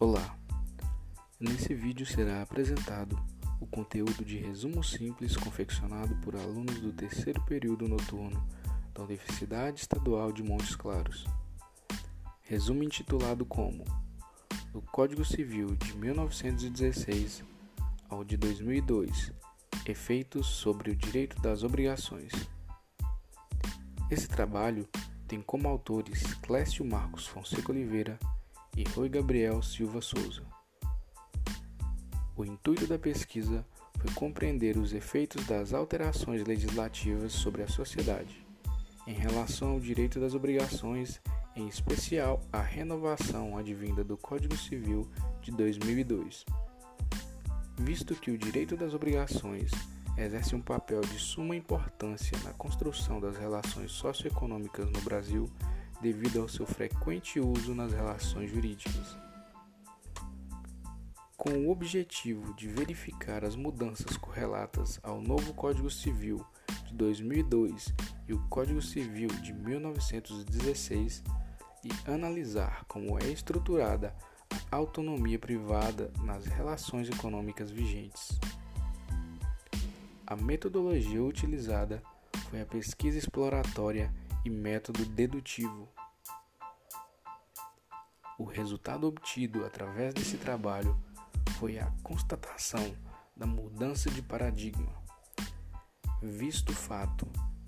Olá! Nesse vídeo será apresentado o conteúdo de resumo simples confeccionado por alunos do terceiro período noturno da Universidade Estadual de Montes Claros. Resumo intitulado como Do Código Civil de 1916 ao de 2002 Efeitos sobre o Direito das Obrigações. Esse trabalho tem como autores Clécio Marcos Fonseca Oliveira e Rui Gabriel Silva Souza. O intuito da pesquisa foi compreender os efeitos das alterações legislativas sobre a sociedade, em relação ao direito das obrigações, em especial a renovação advinda do Código Civil de 2002. Visto que o direito das obrigações exerce um papel de suma importância na construção das relações socioeconômicas no Brasil, devido ao seu frequente uso nas relações jurídicas. Com o objetivo de verificar as mudanças correlatas ao novo Código Civil de 2002 e o Código Civil de 1916 e analisar como é estruturada a autonomia privada nas relações econômicas vigentes. A metodologia utilizada foi a pesquisa exploratória e método dedutivo. O resultado obtido através desse trabalho foi a constatação da mudança de paradigma, visto o fato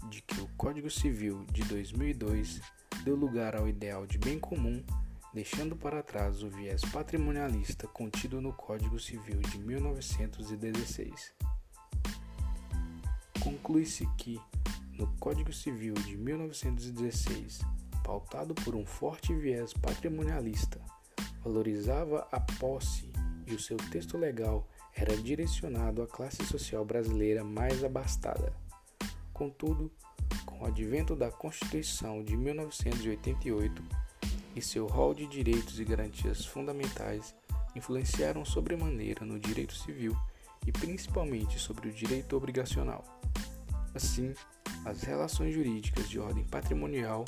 de que o Código Civil de 2002 deu lugar ao ideal de bem comum, deixando para trás o viés patrimonialista contido no Código Civil de 1916. Conclui-se que no Código Civil de 1916, pautado por um forte viés patrimonialista, valorizava a posse e o seu texto legal era direcionado à classe social brasileira mais abastada. Contudo, com o advento da Constituição de 1988 e seu rol de direitos e garantias fundamentais influenciaram sobremaneira no direito civil e principalmente sobre o direito obrigacional. Assim, as relações jurídicas de ordem patrimonial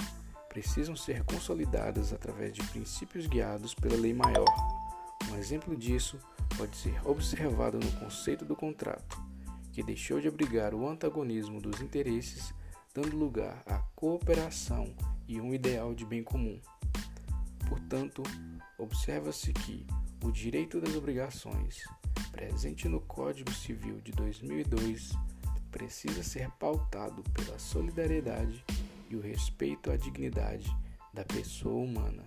precisam ser consolidadas através de princípios guiados pela lei maior. Um exemplo disso pode ser observado no conceito do contrato, que deixou de abrigar o antagonismo dos interesses, dando lugar à cooperação e um ideal de bem comum. Portanto, observa-se que o direito das obrigações, presente no Código Civil de 2002, precisa ser pautado pela solidariedade e o respeito à dignidade da pessoa humana.